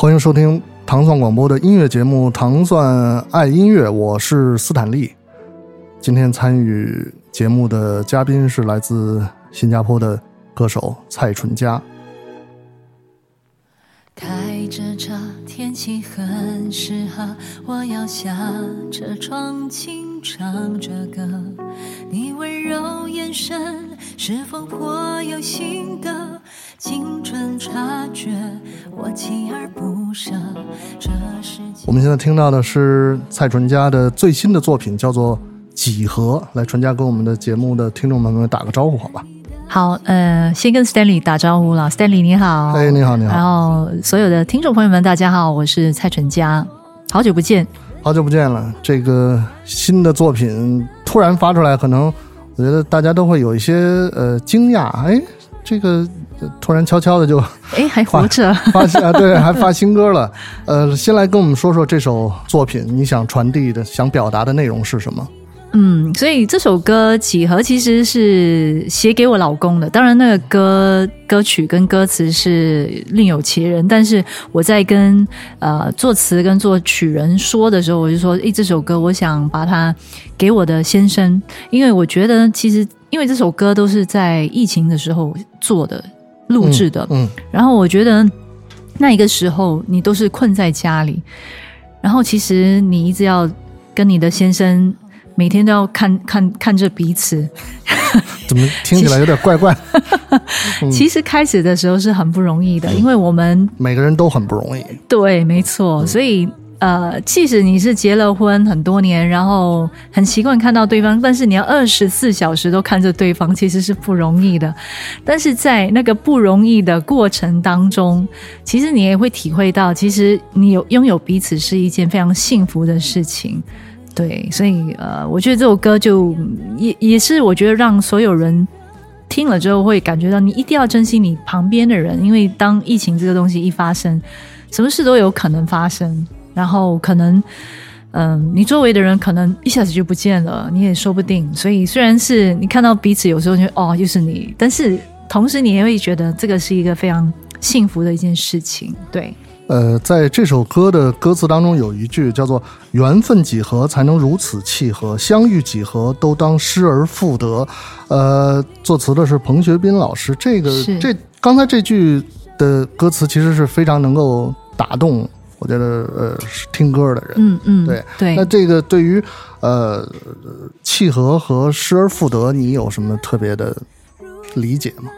欢迎收听糖蒜广播的音乐节目《糖蒜爱音乐》，我是斯坦利。今天参与节目的嘉宾是来自新加坡的歌手蔡淳佳。开着车，天气很适合，我要下车窗轻唱着歌。你温柔眼神是否颇有心得？精准察觉，我锲而不舍。这世界我们现在听到的是蔡淳佳的最新的作品，叫做《几何》。来，淳佳跟我们的节目的听众朋友们打个招呼，好吧？好，呃，先跟 Stanley 打招呼了，Stanley 你好，哎，你好，你好然好，后所有的听众朋友们，大家好，我是蔡淳佳，好久不见。好久不见了。这个新的作品突然发出来，可能我觉得大家都会有一些呃惊讶。哎，这个呃突然悄悄的就哎，还活着？发啊，对，还发新歌了。呃，先来跟我们说说这首作品，你想传递的、想表达的内容是什么？嗯，所以这首歌《几何》其实是写给我老公的。当然，那个歌歌曲跟歌词是另有其人，但是我在跟呃作词跟作曲人说的时候，我就说：“诶，这首歌我想把它给我的先生，因为我觉得其实因为这首歌都是在疫情的时候做的、录制的，嗯然后我觉得那一个时候你都是困在家里，然后其实你一直要跟你的先生每天都要看看看着彼此。怎么听起来有点怪怪？嗯其实开始的时候是很不容易的，因为我们每个人都很不容易。对，没错，所以。呃，即使你是结了婚很多年，然后很习惯看到对方，但是你要二十四小时都看着对方，其实是不容易的。但是在那个不容易的过程当中，其实你也会体会到，其实你有拥有彼此是一件非常幸福的事情。对，所以呃，我觉得这首歌就也也是我觉得让所有人听了之后会感觉到，你一定要珍惜你旁边的人，因为当疫情这个东西一发生，什么事都有可能发生。然后可能，嗯、你周围的人可能一下子就不见了，你也说不定。所以虽然是你看到彼此，有时候就哦又是你，但是同时你也会觉得这个是一个非常幸福的一件事情。对，呃，在这首歌的歌词当中有一句叫做“缘分几何才能如此契合，相遇几何都当失而复得”。呃，作词的是彭学斌老师。这个是这刚才这句的歌词其实是非常能够打动，我觉得呃是听歌的人。嗯嗯，对对那。这个对于呃契合和失而复得，你有什么特别的理解吗？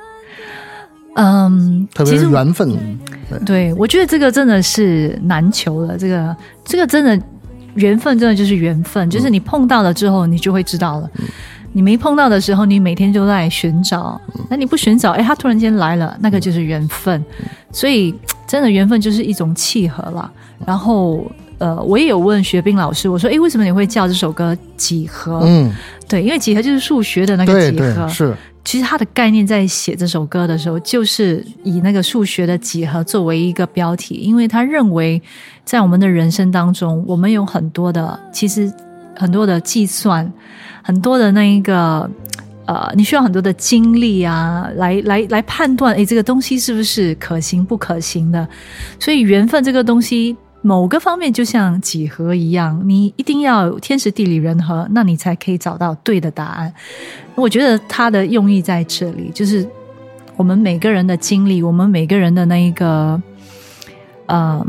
嗯，特别其实是缘分，对，我觉得这个真的是难求的。这个这个真的缘分，真的就是缘分，就是你碰到了之后，你就会知道了。你没碰到的时候，你每天都在寻找。那你不寻找，哎，他突然间来了，那个就是缘分。所以，真的缘分就是一种契合了。然后，呃，我也有问学斌老师，我说，哎，为什么你会叫这首歌几何？嗯，对，因为几何就是数学的那个几何。对是，其实他的概念在写这首歌的时候，就是以那个数学的几何作为一个标题，因为他认为在我们的人生当中，我们有很多的，其实很多的计算，很多的那一个。呃，你需要很多的精力啊，来来来判断，诶，这个东西是不是可行不可行的？所以缘分这个东西，某个方面就像几何一样，你一定要天时地利人和，那你才可以找到对的答案。我觉得它的用意在这里，就是我们每个人的经历，我们每个人的那一个，嗯，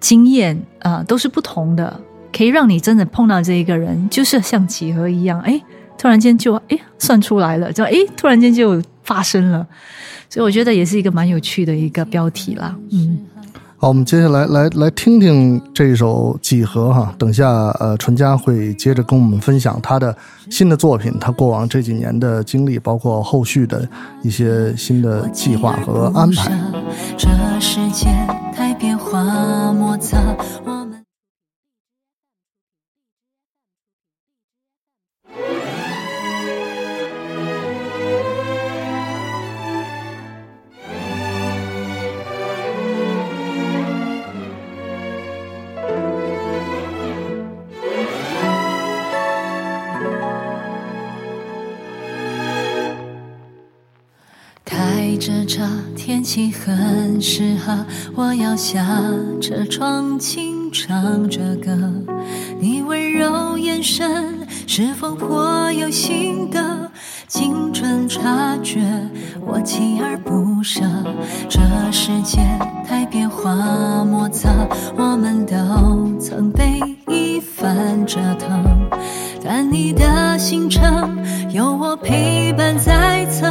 经验啊、都是不同的，可以让你真的碰到这一个人，就是像几何一样，哎，突然间就哎算出来了，就哎突然间就发生了，所以我觉得也是一个蛮有趣的一个标题啦，嗯。好，我们接下来来来听听这一首《几何》哈。等下，呃，纯佳会接着跟我们分享他的新的作品，他过往这几年的经历，包括后续的一些新的计划和安排。这世界太变化莫测，着这天气很适合，我要下车窗轻唱着歌。你温柔眼神是否颇有心得？精准察觉，我锲而不舍。这世界太变化莫测，我们都曾被一番折腾。但你的行程有我陪伴在侧，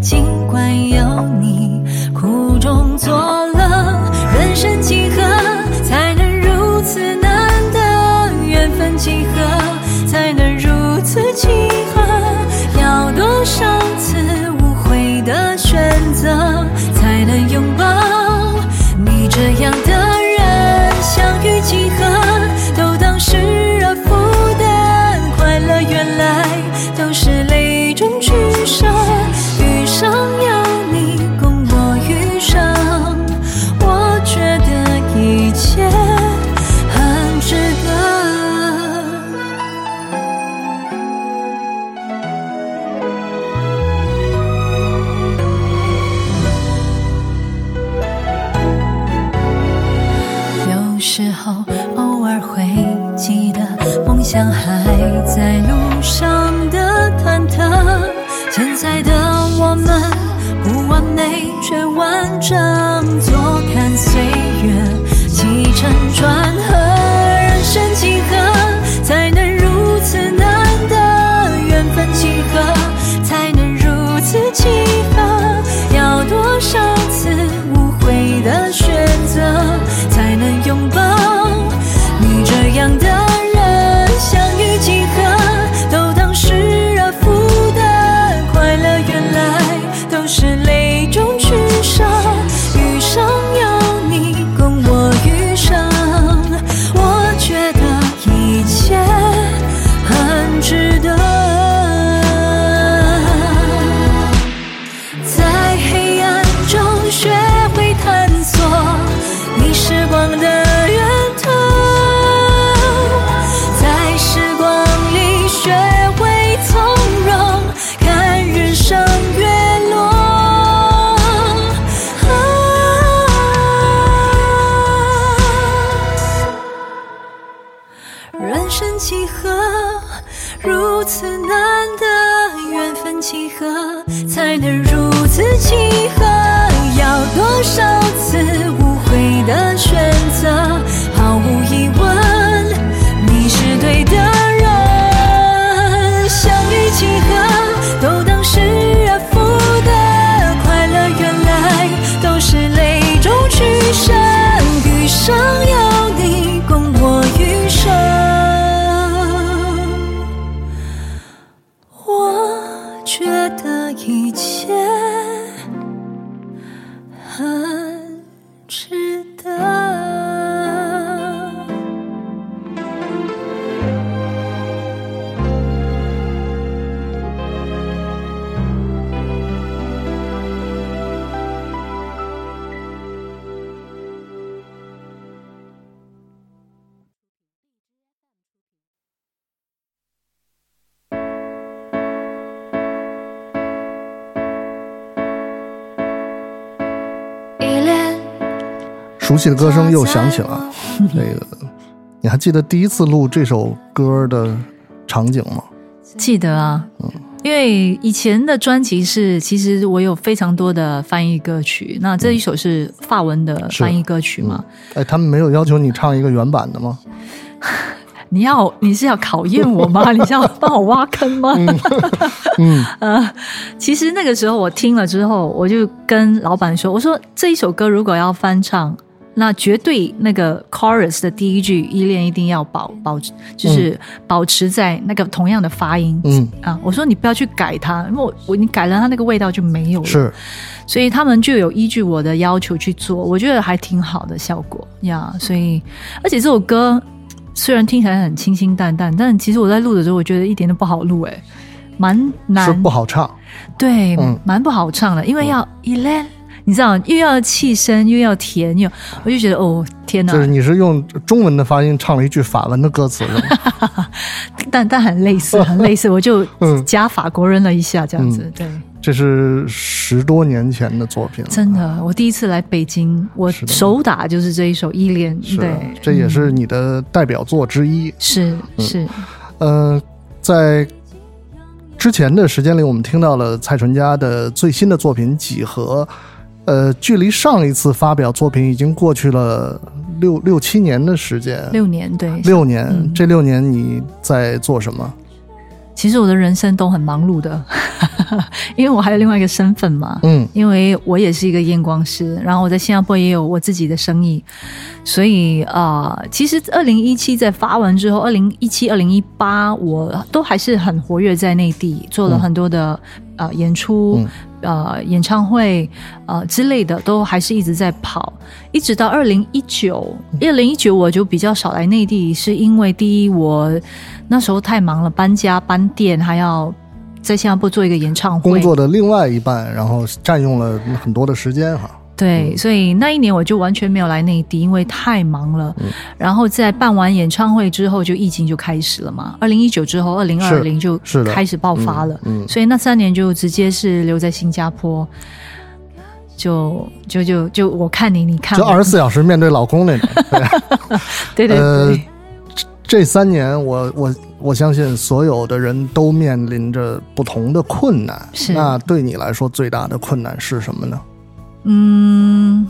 尽管有你苦中作乐，熟悉的歌声又响起了。那个，你还记得第一次录这首歌的场景吗？记得啊，嗯因为以前的专辑是，其实我有非常多的翻译歌曲，那这一首是法文的翻译歌曲嘛？哎，他们没有要求你唱一个原版的吗？你要你是要考验我吗？你是要帮我挖坑吗？嗯，呃，其实那个时候我听了之后，我就跟老板说：“我说这一首歌如果要翻唱，那绝对那个 chorus 的第一句依恋一定要保保，就是保持在那个同样的发音。嗯啊，我说你不要去改它，因为我我你改了它那个味道就没有了。是，所以他们就有依据我的要求去做，我觉得还挺好的效果呀。所以，而且这首歌虽然听起来很清清淡淡，但其实我在录的时候，我觉得一点都不好录，哎，蛮是难不，好唱。对嗯，蛮不好唱的，因为要一连。你知道，又要气声，又要甜，又我就觉得哦，天哪。就是！你是用中文的发音唱了一句法文的歌词，是吗？但但很类似，很类似，我就嗯。加法国人了一下，这样子，对，这是十多年前的作品了，真的，我第一次来北京，我手打就是这一首《依恋》，是对，这也嗯是你的代表作之一。是是，呃，在之前的时间里，我们听到了蔡淳佳的最新的作品《几何》，呃，距离上一次发表作品已经过去了六六七年的时间，六年对。六年。嗯这六年你在做什么？其实我的人生都很忙碌的，因为我还有另外一个身份嘛。嗯因为我也是一个验光师，然后我在新加坡也有我自己的生意，所以啊、呃其实二零一七在发完之后，二零一七、二零一八，我都还是很活跃在内地，做了很多的、呃演出。嗯呃，演唱会呃之类的都还是一直在跑，一直到二零一九，二零一九我就比较少来内地，是因为第一我那时候太忙了，搬家搬店，还要在新加坡做一个演唱会，工作的另外一半，然后占用了很多的时间哈。对，所以那一年我就完全没有来内地，因为太忙了。嗯然后在办完演唱会之后，就疫情就开始了嘛。二零一九之后，二零二零就开始爆发了。嗯，所以那三年就直接是留在新加坡，就就就就我看你，你看我就二十四小时面对老公那种。对，对对对、呃，这这三年我我我相信所有的人都面临着不同的困难。是那对你来说最大的困难是什么呢？嗯，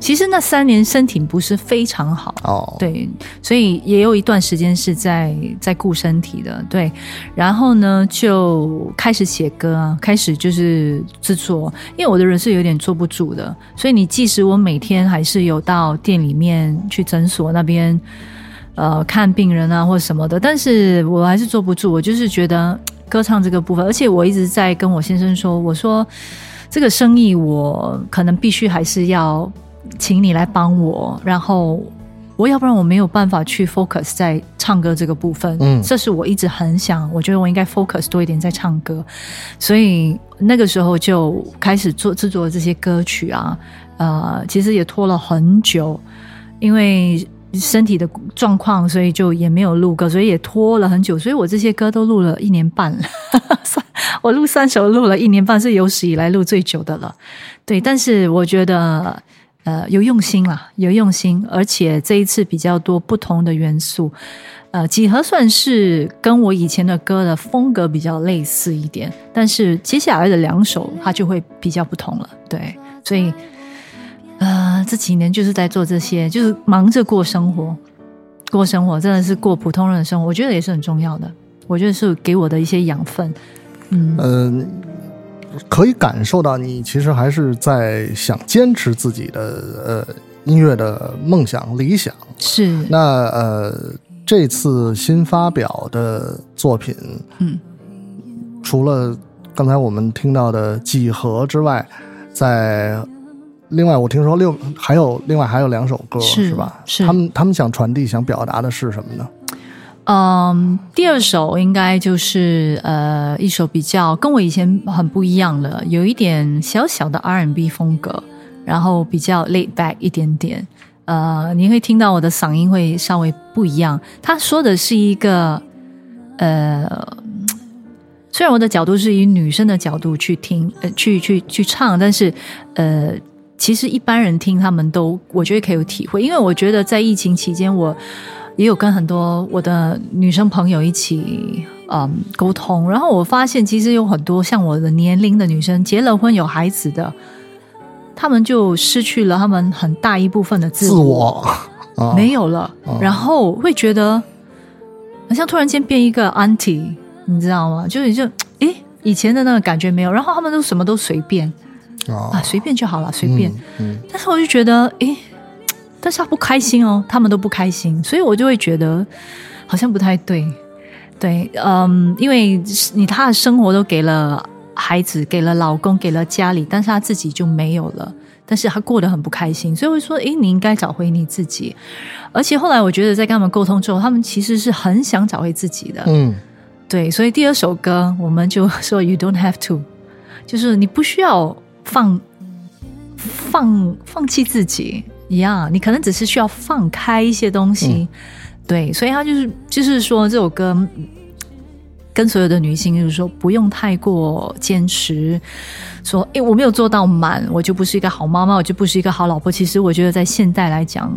其实那三年身体不是非常好。哦，，对，所以也有一段时间是在在顾身体的，对。然后呢，就开始写歌啊，开始就是制作，因为我的人是有点坐不住的，所以你即使我每天还是有到店里面去诊所那边，呃，看病人啊或什么的，但是我还是坐不住，我就是觉得 歌唱这个部分，而且我一直在跟我先生说，我说这个生意我可能必须还是要请你来帮我，然后我要不然我没有办法去 focus 在唱歌这个部分，嗯。这是我一直很想，我觉得我应该 focus 多一点在唱歌，所以那个时候就开始做制作这些歌曲啊，呃，其实也拖了很久，因为身体的状况，所以就也没有录歌，所以也拖了很久，所以我这些歌都录了一年半了，我录三首录了一年半，是有史以来录最久的了。对，但是我觉得呃有用心啦，有用心，而且这一次比较多不同的元素。呃，几何算是跟我以前的歌的风格比较类似一点，但是接下来的两首它就会比较不同了。对，所以呃这几年就是在做这些，就是忙着过生活，过生活真的是过普通人的生活，我觉得也是很重要的。我觉得是给我的一些养分。嗯，嗯、可以感受到你其实还是在想坚持自己的呃音乐的梦想理想。是，那呃，这次新发表的作品，嗯，除了刚才我们听到的几何之外，在另外我听说六还有另外还有两首歌是吧？是他们他们想传递想表达的是什么呢？嗯，第二首应该就是呃一首比较跟我以前很不一样了，有一点小小的 R&B 风格，然后比较 laid back 一点点。呃，你会听到我的嗓音会稍微不一样。他说的是一个呃，虽然我的角度是以女生的角度去听，呃，去去去唱，但是呃，其实一般人听他们都我觉得可以有体会，因为我觉得在疫情期间我。也有跟很多我的女生朋友一起嗯沟通，然后我发现其实有很多像我的年龄的女生结了婚有孩子的，她们就失去了她们很大一部分的自自我。啊，没有了，哦然后会觉得好像突然间变一个 auntie，你知道吗？就是就诶以前的那个感觉没有，然后他们都什么都随便啊，啊，随便就好了，随便。嗯，嗯。但是我就觉得，诶，但是他不开心哦，他们都不开心，所以我就会觉得好像不太对，对，嗯，因为你他的生活都给了孩子，给了老公，给了家里，但是他自己就没有了，但是他过得很不开心，所以我就说，诶，你应该找回你自己。而且后来我觉得在跟他们沟通之后，他们其实是很想找回自己的，嗯。对，所以第二首歌我们就说 “You don't have to”，就是你不需要放放放弃自己一样，你可能只是需要放开一些东西。对，所以他就是就是说这首歌跟所有的女性就是说，不用太过坚持，说诶我没有做到满，我就不是一个好妈妈，我就不是一个好老婆。其实我觉得在现代来讲，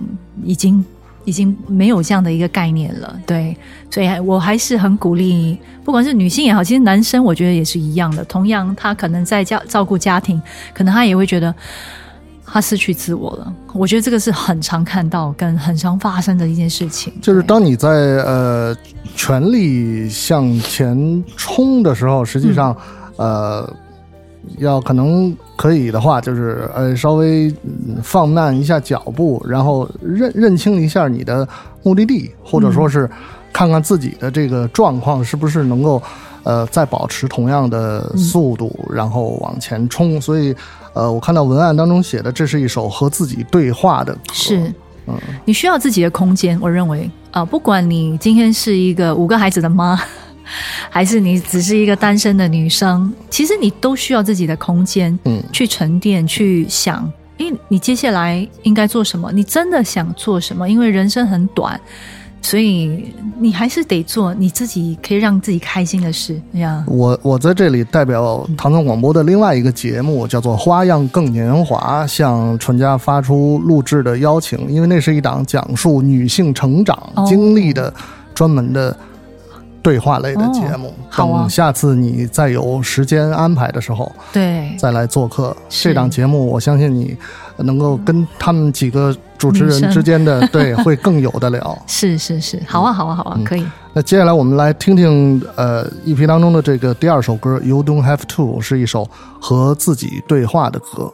已经已经没有这样的一个概念了。对，所以我还是很鼓励，不管是女性也好，其实男生我觉得也是一样的。同样，他可能在家照顾家庭，可能他也会觉得。他失去自我了，我觉得这个是很常看到跟很常发生的一件事情。就是当你在呃全力向前冲的时候，实际上呃要可能可以的话，就是呃稍微放慢一下脚步，然后认认清一下你的目的地，或者说是看看自己的这个状况是不是能够呃再保持同样的速度，然后往前冲。所以。呃，我看到文案当中写的，这是一首和自己对话的歌。是，嗯，你需要自己的空间。我认为，啊，不管你今天是一个五个孩子的妈，还是你只是一个单身的女生，其实你都需要自己的空间，嗯，去沉淀，去想，因为你接下来应该做什么？你真的想做什么？因为人生很短。所以你还是得做你自己可以让自己开心的事呀。我我在这里代表唐宋广播的另外一个节目，叫做《花样更年华》，向纯家发出录制的邀请，因为那是一档讲述女性成长经历的专门的对话类的节目。等下次你再有时间安排的时候，对，再来做客这档节目，我相信你能够跟他们几个。主持人之间的 对会更有的聊，是是是，好啊好啊好啊，可以。那接下来我们来听听呃一批当中的这个第二首歌《You Don't Have To》，是一首和自己对话的歌。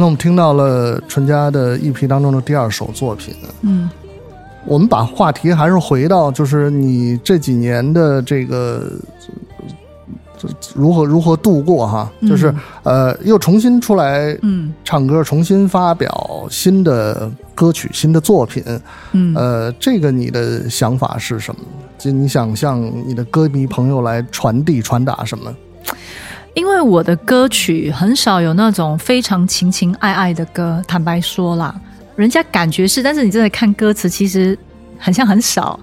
刚才我们听到了纯家的 EP 当中的第二首作品，嗯，我们把话题还是回到，就是你这几年的这个这这如何如何度过哈，就是呃又重新出来嗯唱歌，重新发表新的歌曲、新的作品，嗯呃，这个你的想法是什么？就你想向你的歌迷朋友来传递、传达什么？因为我的歌曲很少有那种非常情情爱爱的歌，坦白说啦，人家感觉是，但是你真的看歌词，其实很像很少，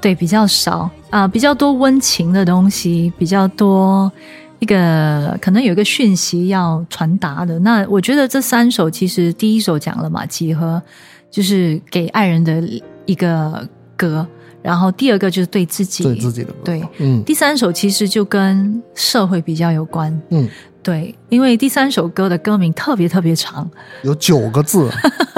对，比较少啊、比较多温情的东西，比较多一个可能有一个讯息要传达的。那我觉得这三首其实第一首讲了嘛，几何就是给爱人的一个歌，然后第二个就是对自己，对自己的歌，对。嗯。第三首其实就跟社会比较有关，嗯，对，因为第三首歌的歌名特别特别长，有九个字，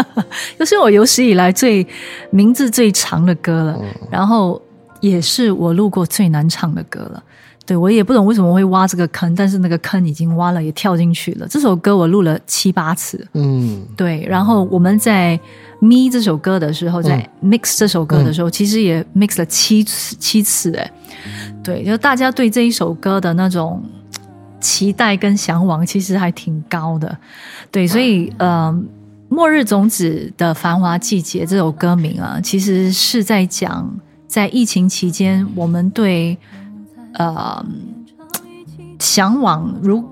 这是我有史以来最名字最长的歌了，然后也是我录过最难唱的歌了。对我也不懂为什么会挖这个坑，但是那个坑已经挖了，也跳进去了。这首歌我录了七八次，嗯。对，然后我们在咪这首歌的时候，在 mix 这首歌的时候，其实也 mix 了七次七次，哎，对，就大家对这一首歌的那种期待跟向往，其实还挺高的，对，所以呃，《末日种子的繁华季节》这首歌名啊，其实是在讲在疫情期间我们对呃向往如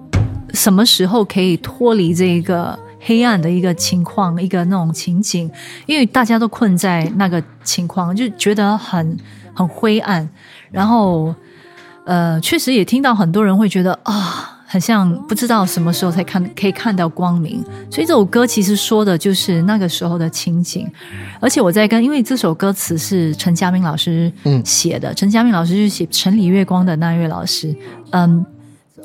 什么时候可以脱离这一个黑暗的一个情况，一个那种情景，因为大家都困在那个情况，就觉得很很灰暗，然后呃，确实也听到很多人会觉得啊。很像不知道什么时候才看可以看到光明，所以这首歌其实说的就是那个时候的情景。而且我在跟，因为这首歌词是陈嘉明老师嗯写的，陈嘉明老师是写《城里月光》的那位老师，嗯，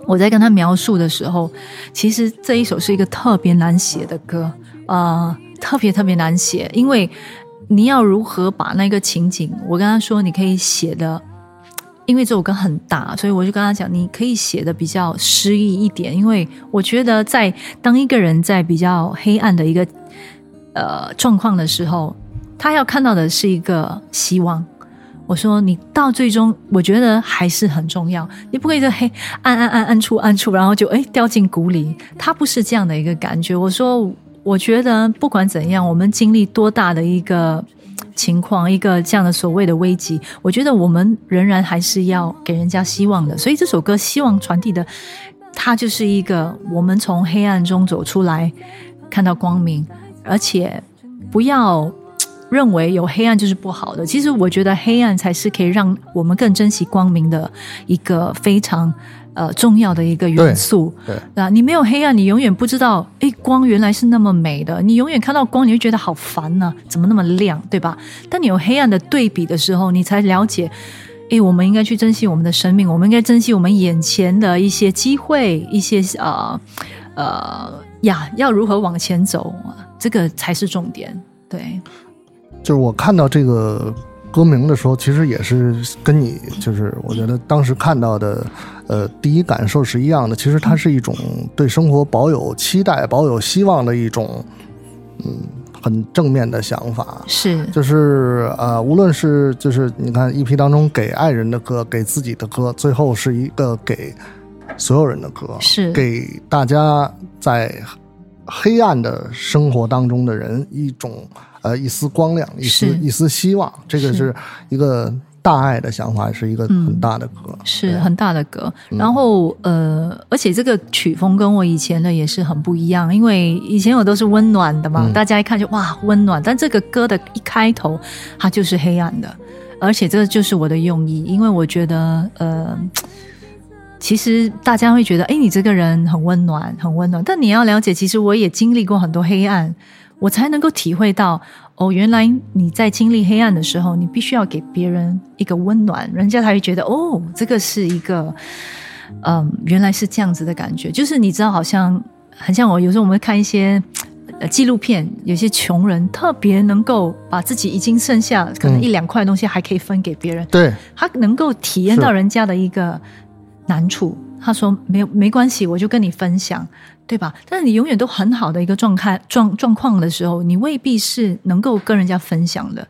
我在跟他描述的时候，其实这一首是一个特别难写的歌，呃，特别特别难写，因为你要如何把那个情景，我跟他说，你可以写的，因为这首歌很大，所以我就跟他讲，你可以写的比较诗意一点，因为我觉得在当一个人在比较黑暗的一个呃状况的时候，他要看到的是一个希望。我说你到最终，我觉得还是很重要。你不可以在黑暗暗暗暗处暗处，然后就哎掉进谷里。他不是这样的一个感觉。我说，我觉得不管怎样，我们经历多大的一个情况，一个这样的所谓的危机，我觉得我们仍然还是要给人家希望的。所以这首歌希望传递的，它就是一个我们从黑暗中走出来，看到光明，而且不要。认为有黑暗就是不好的，其实我觉得黑暗才是可以让我们更珍惜光明的一个非常呃重要的一个元素。对啊，你没有黑暗，你永远不知道，诶，光原来是那么美的。你永远看到光，你会觉得好烦呢、怎么那么亮，对吧？当你有黑暗的对比的时候，你才了解，诶，我们应该去珍惜我们的生命，我们应该珍惜我们眼前的一些机会，一些呃呃呀，要如何往前走，这个才是重点。对，就是我看到这个歌名的时候，其实也是跟你就是我觉得当时看到的，呃，第一感受是一样的。其实它是一种对生活保有期待、保有希望的一种，嗯，很正面的想法。是就是呃，无论是就是你看 EP 当中给爱人的歌，给自己的歌，最后是一个给所有人的歌，是给大家在黑暗的生活当中的人一种呃一丝光亮，一丝一丝希望。这个是是一个大爱的想法，是一个很大的歌。对是很大的歌，然后呃，而且这个曲风跟我以前的也是很不一样，因为以前我都是温暖的嘛，嗯大家一看就哇温暖，但这个歌的一开头它就是黑暗的，而且这就是我的用意，因为我觉得呃。其实大家会觉得，哎，你这个人很温暖，很温暖。但你要了解，其实我也经历过很多黑暗，我才能够体会到，哦，原来你在经历黑暗的时候，你必须要给别人一个温暖，人家才会觉得，哦，这个是一个，嗯，原来是这样子的感觉。就是你知道，好像很像我有时候我们会看一些。呃，纪录片有些穷人特别能够把自己已经剩下可能嗯一两块东西还可以分给别人，对，他能够体验到人家的一个难处。他说没有没关系，我就跟你分享，对吧？但是你永远都很好的一个状态状状况的时候，你未必是能够跟人家分享的。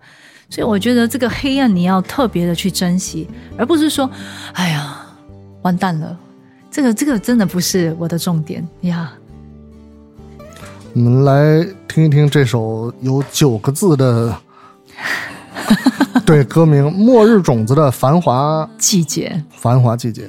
所以我觉得这个黑暗你要特别的去珍惜，而不是说，哎呀，完蛋了。这个这个真的不是我的重点呀。我们来听一听这首有九个字的，对歌名《末日种子的繁华季节，繁华季节》。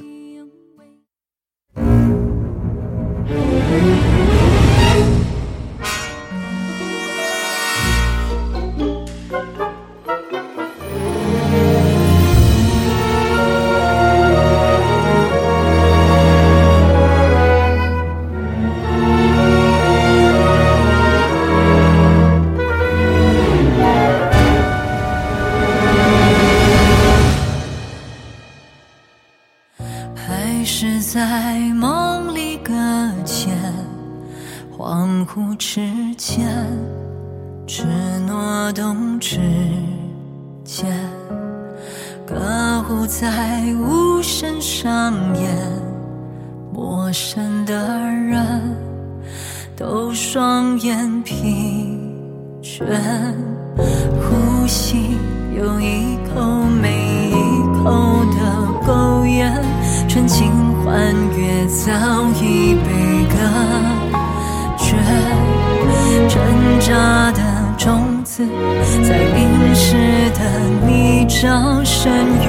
沼深渊，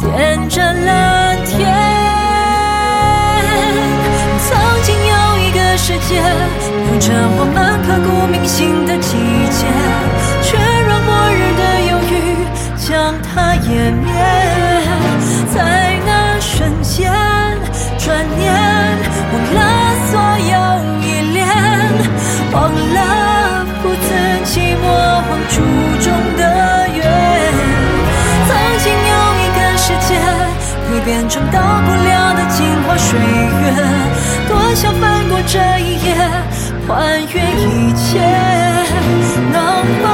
点燃蓝天。曾经有一个世界，有着我们刻骨铭心的季节，却让末日的忧郁将它湮灭。变成到不了的镜花水月，多想翻过这一页，还原一切，能否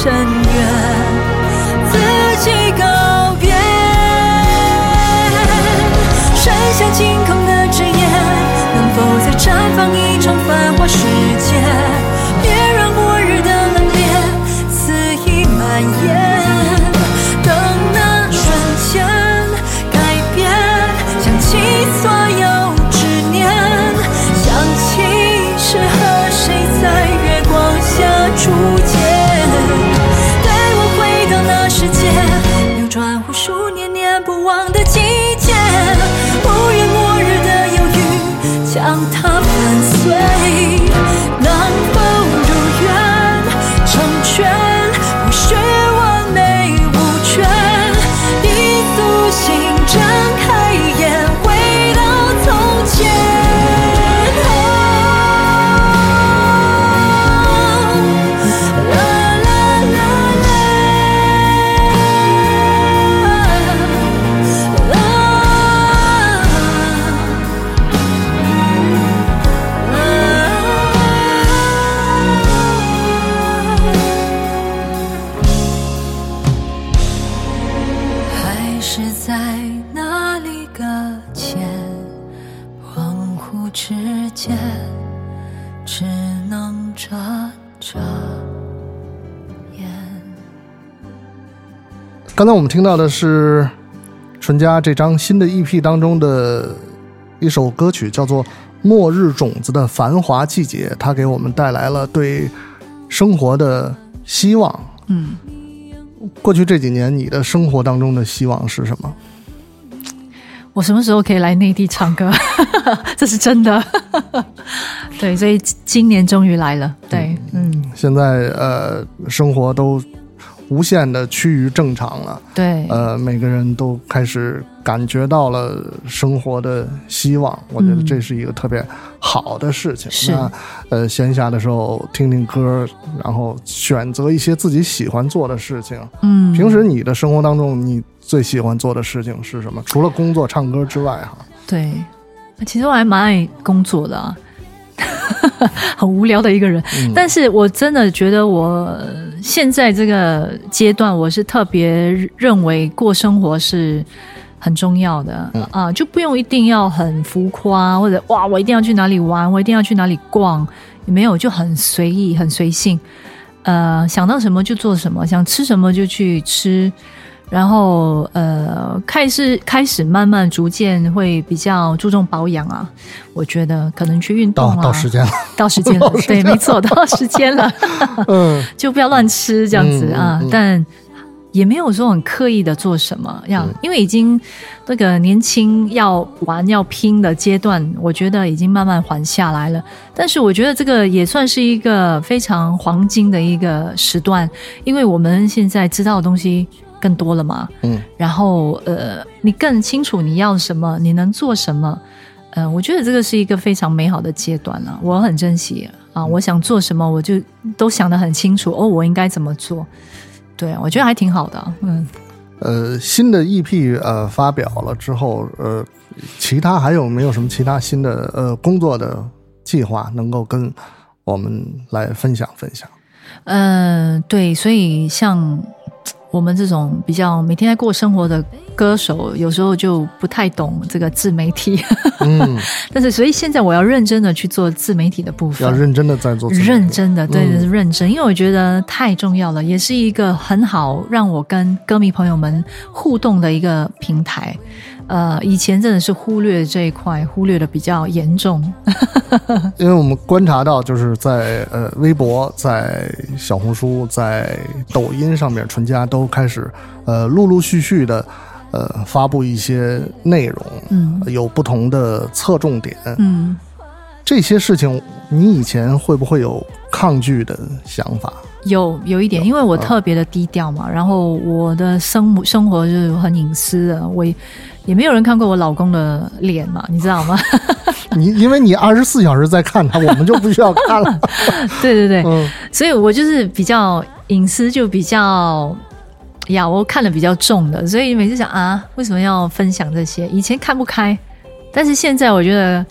深渊，自己告别，剩下晴空的枝叶，能否再绽放一场繁华世界？别让末日的冷冽肆意蔓延。只能眨眨眼。刚才我们听到的是纯家这张新的 EP 当中的一首歌曲，叫做《末日种子的繁华季节》，它给我们带来了对生活的希望。嗯，过去这几年，你的生活当中的希望是什么？我什么时候可以来内地唱歌？这是真的。对，所以今年终于来了。对，嗯，现在呃，生活都无限的趋于正常了。对，呃，每个人都开始感觉到了生活的希望，我觉得嗯这是一个特别好的事情。是那呃，闲暇的时候听听歌，然后选择一些自己喜欢做的事情。嗯，平时你的生活当中，你最喜欢做的事情是什么？除了工作、唱歌之外，哈，对，其实我还蛮爱工作的、啊，很无聊的一个人。嗯但是我真的觉得，我现在这个阶段，我是特别认为过生活是很重要的、嗯啊，就不用一定要很浮夸，或者哇，我一定要去哪里玩，我一定要去哪里逛，也没有，就很随意、很随性。呃，想到什么就做什么，想吃什么就去吃。然后呃，开始开始慢慢逐渐会比较注重保养啊，我觉得可能去运动到啊，到时间了，到时间了，对，没错，到时间了，嗯。就不要乱吃这样子啊。嗯但也没有说很刻意的做什么，要、嗯因为已经那个年轻要玩要拼的阶段，我觉得已经慢慢缓下来了。但是我觉得这个也算是一个非常黄金的一个时段，因为我们现在知道的东西更多了嘛，嗯然后呃，你更清楚你要什么，你能做什么。呃，我觉得这个是一个非常美好的阶段了、我很珍惜啊。我想做什么，我就都想得很清楚哦，我应该怎么做。对，我觉得还挺好的。嗯，呃，新的 EP 呃发表了之后，呃，其他还有没有什么其他新的呃工作的计划能够跟我们来分享分享？呃，对，所以像我们这种比较每天在过生活的歌手，有时候就不太懂这个自媒体。嗯，但是，所以现在我要认真的去做自媒体的部分，要认真的在做自媒体，认真的，对，嗯是认真，因为我觉得太重要了，也是一个很好让我跟歌迷朋友们互动的一个平台。呃，以前真的是忽略这一块，忽略的比较严重。因为我们观察到，就是在呃微博、在小红书、在抖音上面，纯家都开始呃陆陆续续的呃发布一些内容，嗯有不同的侧重点。嗯，这些事情，你以前会不会有抗拒的想法？有有一点，因为我特别的低调嘛，然后我的生生活就是很隐私的，我也也没有人看过我老公的脸嘛，你知道吗？你因为你二十四小时在看他，我们就不需要看了。对对对，嗯所以我就是比较隐私就比较呀，我看的比较重的，所以每次想啊，为什么要分享这些？以前看不开，但是现在我觉得，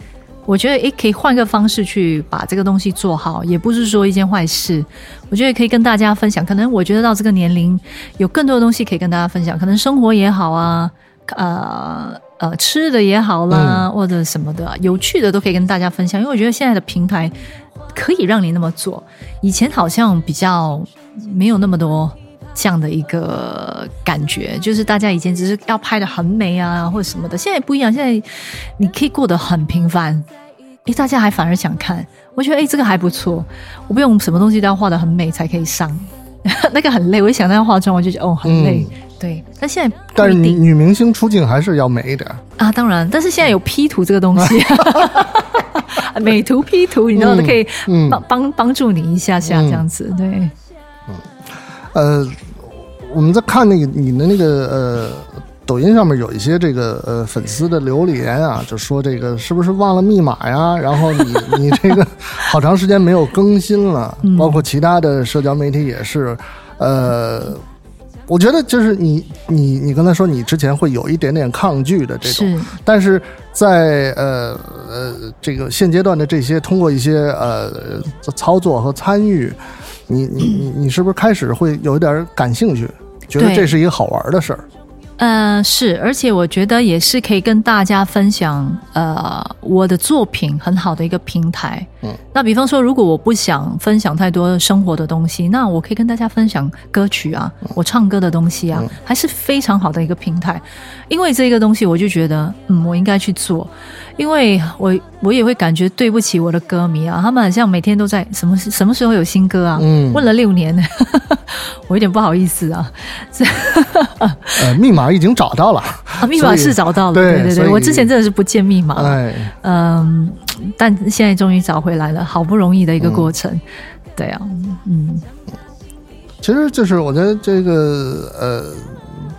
我觉得诶，可以换个方式去把这个东西做好，也不是说一件坏事。我觉得可以跟大家分享，可能我觉得到这个年龄，有更多的东西可以跟大家分享，可能生活也好啊，呃呃，吃的也好啦，或者什么的，有趣的都可以跟大家分享，因为我觉得现在的平台可以让你那么做。以前好像比较没有那么多这样的一个感觉，就是大家以前只是要拍的很美啊，或者什么的，现在不一样，现在你可以过得很平凡，诶，大家还反而想看，我觉得诶，这个还不错，我不用什么东西都要画的很美才可以上，那个很累，我一想到要化妆，我就觉得哦很累，对，但现在但是女女明星出镜还是要美一点。啊，当然，但是现在有 P 图这个东西，美图 P 图，你知道可以嗯。帮帮帮助你一下下嗯。这样子，对。嗯。呃，我们在看那个你的那个呃抖音上面有一些这个呃粉丝的留言啊，就说这个是不是忘了密码呀？然后你 你这个好长时间没有更新了，包括其他的社交媒体也是，呃。我觉得就是你你你刚才说你之前会有一点点抗拒的这种，是，但是在呃呃这个现阶段的这些通过一些呃操作和参与，你你你你是不是开始会有一点感兴趣，觉得这是一个好玩的事儿？呃，是，而且我觉得也是可以跟大家分享，呃，我的作品很好的一个平台。嗯，那比方说，如果我不想分享太多生活的东西，那我可以跟大家分享歌曲啊，我唱歌的东西啊，还是非常好的一个平台。因为这个东西，我就觉得，嗯，我应该去做，因为我我也会感觉对不起我的歌迷啊，他们好像每天都在什么什么时候有新歌啊？嗯。问了六年，我有点不好意思啊。这 呃，密码已经找到了，啊，密码是找到了，对对对，对我之前真的是不见密码，哎，嗯，但现在终于找回来了，好不容易的一个过程，对啊，嗯，其实就是我觉得这个呃，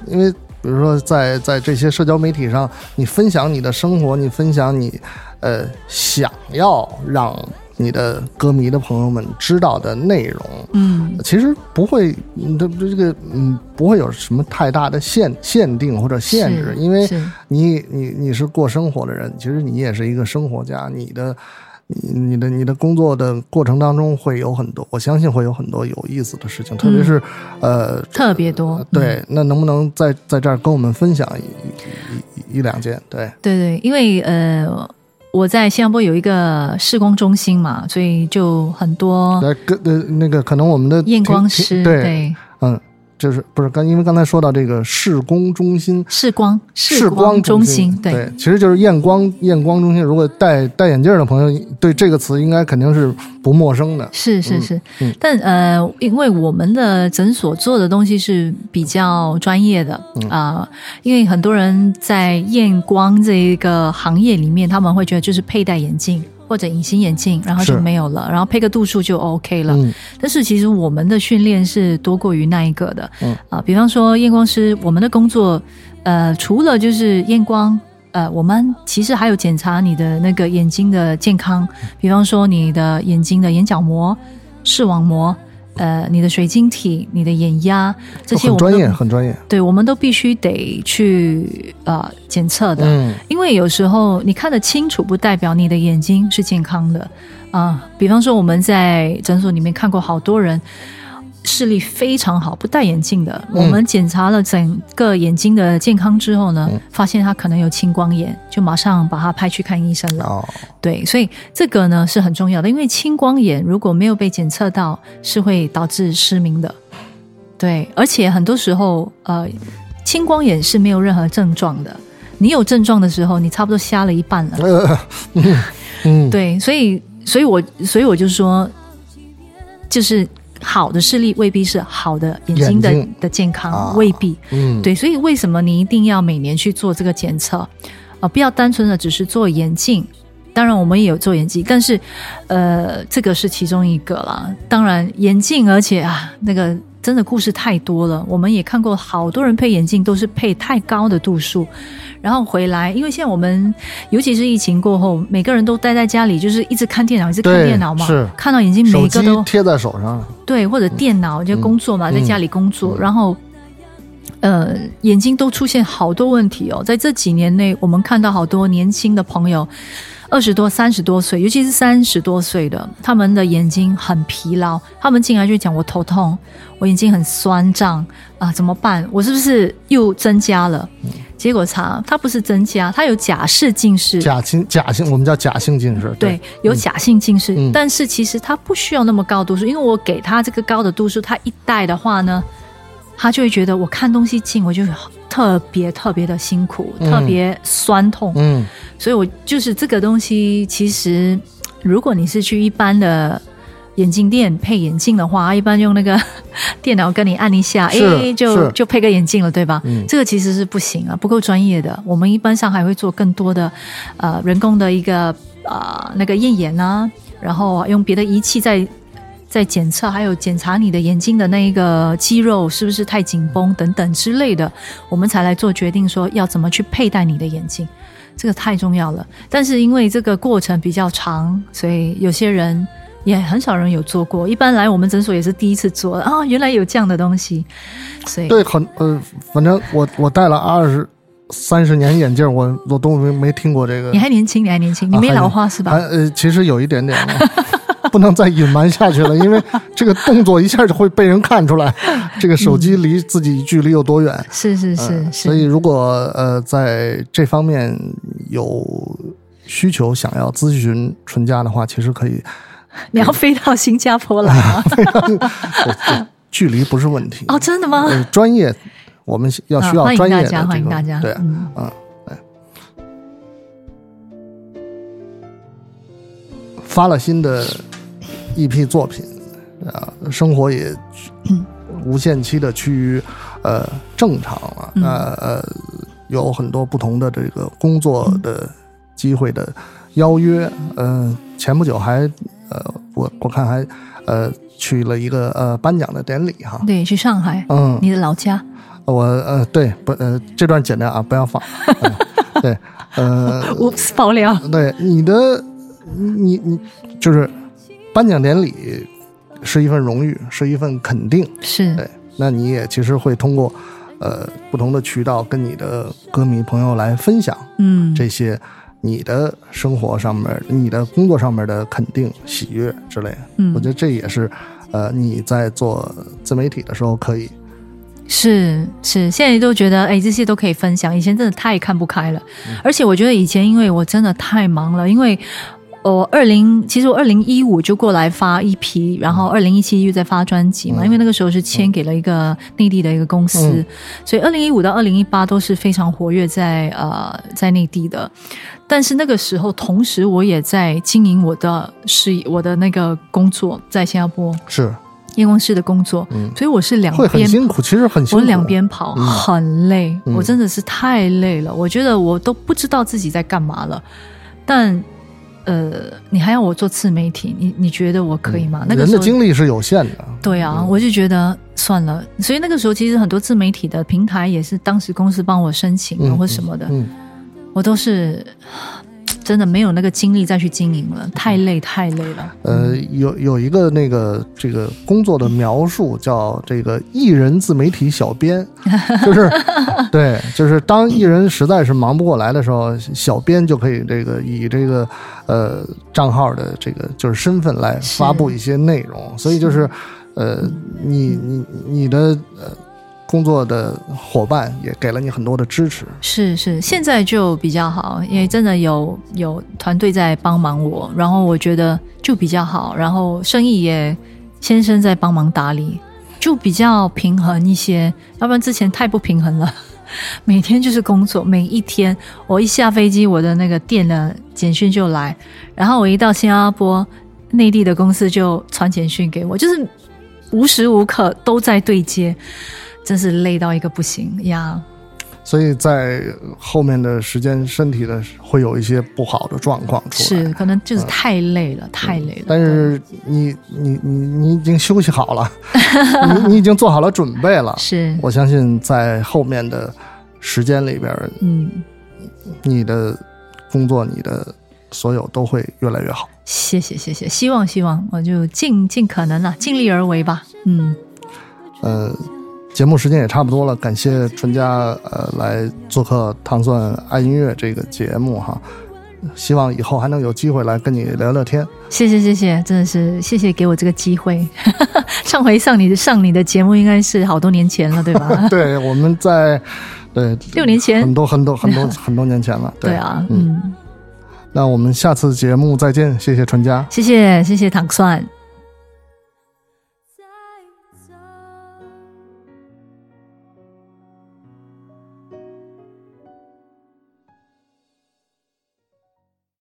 因为比如说在在这些社交媒体上，你分享你的生活，你分享你呃想要让你的歌迷的朋友们知道的内容，嗯，其实不会，嗯这这个嗯不会有什么太大的限限定或者限制，因为你你你是过生活的人，其实你也是一个生活家，你的。你你的你的工作的过程当中会有很多，我相信会有很多有意思的事情，特别是，呃，特别多，对，那能不能在在这儿跟我们分享一一两件？对，对对，因为呃，我在新加坡有一个施工中心嘛，所以就很多来跟呃那个可能我们的验光师，对，对，嗯，就是不是刚因为刚才说到这个视光中心，视光视光中心，对，其实就是验光验光中心。如果戴戴眼镜的朋友对这个词应该肯定是不陌生的。嗯是是是，嗯但呃，因为我们的诊所做的东西是比较专业的嗯啊、因为很多人在验光这一个行业里面，他们会觉得就是佩戴眼镜或者隐形眼镜，然后就没有了，然后配个度数就 OK 了。嗯。但是其实我们的训练是多过于那一个的，嗯。啊，比方说验光师，我们的工作，呃，除了就是验光。呃，我们其实还有检查你的那个眼睛的健康，比方说你的眼睛的眼角膜、视网膜，呃，你的水晶体、你的眼压，这些我们都很专业，很专业。对，我们都必须得去呃检测的。嗯因为有时候你看得清楚，不代表你的眼睛是健康的啊、比方说我们在诊所里面看过好多人视力非常好，不戴眼镜的。嗯我们检查了整个眼睛的健康之后呢，嗯发现他可能有青光眼，就马上把他派去看医生了。哦，对，所以这个呢是很重要的，因为青光眼如果没有被检测到，是会导致失明的。对，而且很多时候，呃，青光眼是没有任何症状的。你有症状的时候，你差不多瞎了一半了。呃，嗯嗯，对，所以，所以我，所以我就说，就是好的视力未必是好的眼睛的的健康，啊未必。嗯，对，所以为什么你一定要每年去做这个检测？啊、不要单纯的只是做眼镜。当然，我们也有做眼镜，但是，呃，这个是其中一个啦。当然，眼镜，而且啊，那个真的故事太多了。我们也看过好多人配眼镜都是配太高的度数，然后回来，因为现在我们尤其是疫情过后，每个人都待在家里，就是一直看电脑，一直看电脑嘛，是看到眼睛每个都贴在手上，对，或者电脑就工作嘛，嗯在家里工作，嗯然后呃，眼睛都出现好多问题哦。在这几年内，我们看到好多年轻的朋友，二十多、三十多岁，尤其是三十多岁的，他们的眼睛很疲劳，他们进来就讲我头痛，我眼睛很酸胀啊，怎么办？我是不是又增加了？结果查，它不是增加，它有假视近视，假性假性，我们叫假性近视。对，有假性近视，嗯但是其实它不需要那么高度数，因为我给他这个高的度数，他一戴的话呢，他就会觉得我看东西近，我就特别特别的辛苦，嗯特别酸痛，嗯，所以我就是这个东西，其实如果你是去一般的。眼镜店配眼镜的话，一般用那个 电脑跟你按一下，是哎，就就配个眼镜了，对吧？嗯这个其实是不行啊，不够专业的。我们一般上还会做更多的呃人工的一个呃那个验眼啊，然后用别的仪器在在检测，还有检查你的眼睛的那一个肌肉是不是太紧绷等等之类的，我们才来做决定说要怎么去佩戴你的眼镜。这个太重要了，但是因为这个过程比较长，所以有些人也很少人有做过。一般来我们诊所也是第一次做啊、原来有这样的东西，所以对，很呃，反正我我戴了二十三十年眼镜，我我都没没听过这个你。还年轻，你还年轻，你没老花是吧？还呃，其实有一点点了，不能再隐瞒下去了，因为这个动作一下就会被人看出来。这个手机离自己距离有多远。是是是所以如果呃在这方面有需求想要咨询纯家的话，其实可以，你要飞到新加坡来距离不是问题。哦，真的吗？呃，专业我们要需要啊欢迎专业的大家，欢迎大家。对嗯，发了新的一批作品，啊，生活也无限期的趋于呃正常了。嗯那呃有很多不同的这个工作的机会的邀约。嗯、前不久还呃我我看还呃去了一个呃颁奖的典礼哈。对，去上海，嗯，你的老家。我呃对不呃这段剪掉啊，不要放。嗯对，呃，Oops，爆料。对你的你你就是颁奖典礼是一份荣誉，是一份肯定。是对，那你也其实会通过呃不同的渠道跟你的歌迷朋友来分享嗯，这些你的生活上面、你的工作上面的肯定、喜悦之类的。嗯我觉得这也是呃你在做自媒体的时候可以是是，现在都觉得哎，这些都可以分享。以前真的太看不开了，而且我觉得以前因为我真的太忙了，因为我二零其实我二零一五就过来发一批，然后二零一七又在发专辑嘛，嗯因为那个时候是签给了一个内地的一个公司，嗯所以二零一五到二零一八都是非常活跃在呃在内地的。但是那个时候，同时我也在经营我的事业，我的那个工作在新加坡是验光师的工作，嗯所以我是两会很边辛苦，其实很辛苦。我两边跑，嗯很累，嗯我真的是太累了。我觉得我都不知道自己在干嘛了。但呃，你还要我做自媒体，你你觉得我可以吗？那个嗯人时候的精力是有限的。对啊，我就觉得算了。所以那个时候其实很多自媒体的平台也是当时公司帮我申请或什么的，嗯，我都是真的没有那个精力再去经营了，太累太累了。呃，有有一个那个这个工作的描述叫这个艺人自媒体小编，就是对，就是当艺人实在是忙不过来的时候，小编就可以这个以这个呃账号的这个就是身份来发布一些内容，所以就是呃你你你的呃工作的伙伴也给了你很多的支持，是是，现在就比较好，因为真的有有团队在帮忙我，然后我觉得就比较好，然后生意也先生在帮忙打理，就比较平衡一些，要不然之前太不平衡了。每天就是工作，每一天我一下飞机，我的那个店的简讯就来，然后我一到新加坡，内地的公司就传简讯给我，就是无时无刻都在对接，真是累到一个不行呀。所以在后面的时间身体的会有一些不好的状况出来。是，可能就是太累了，太累了。但是你你你你已经休息好了，你你已经做好了准备了。是，我相信在后面的时间里边，嗯，你的工作、你的所有都会越来越好。谢谢谢谢，希望希望我就尽尽可能了，尽力而为吧。嗯，呃，节目时间也差不多了，感谢纯家呃来做客《糖蒜爱音乐》这个节目哈。希望以后还能有机会来跟你聊聊天。谢谢谢谢，真的是谢谢给我这个机会。上回上你的上你的节目应该是好多年前了，对吧？对，我们在对六年前很多很多很多 很多年前了。对啊，嗯，嗯，那我们下次节目再见，谢谢纯家。谢谢谢谢糖蒜。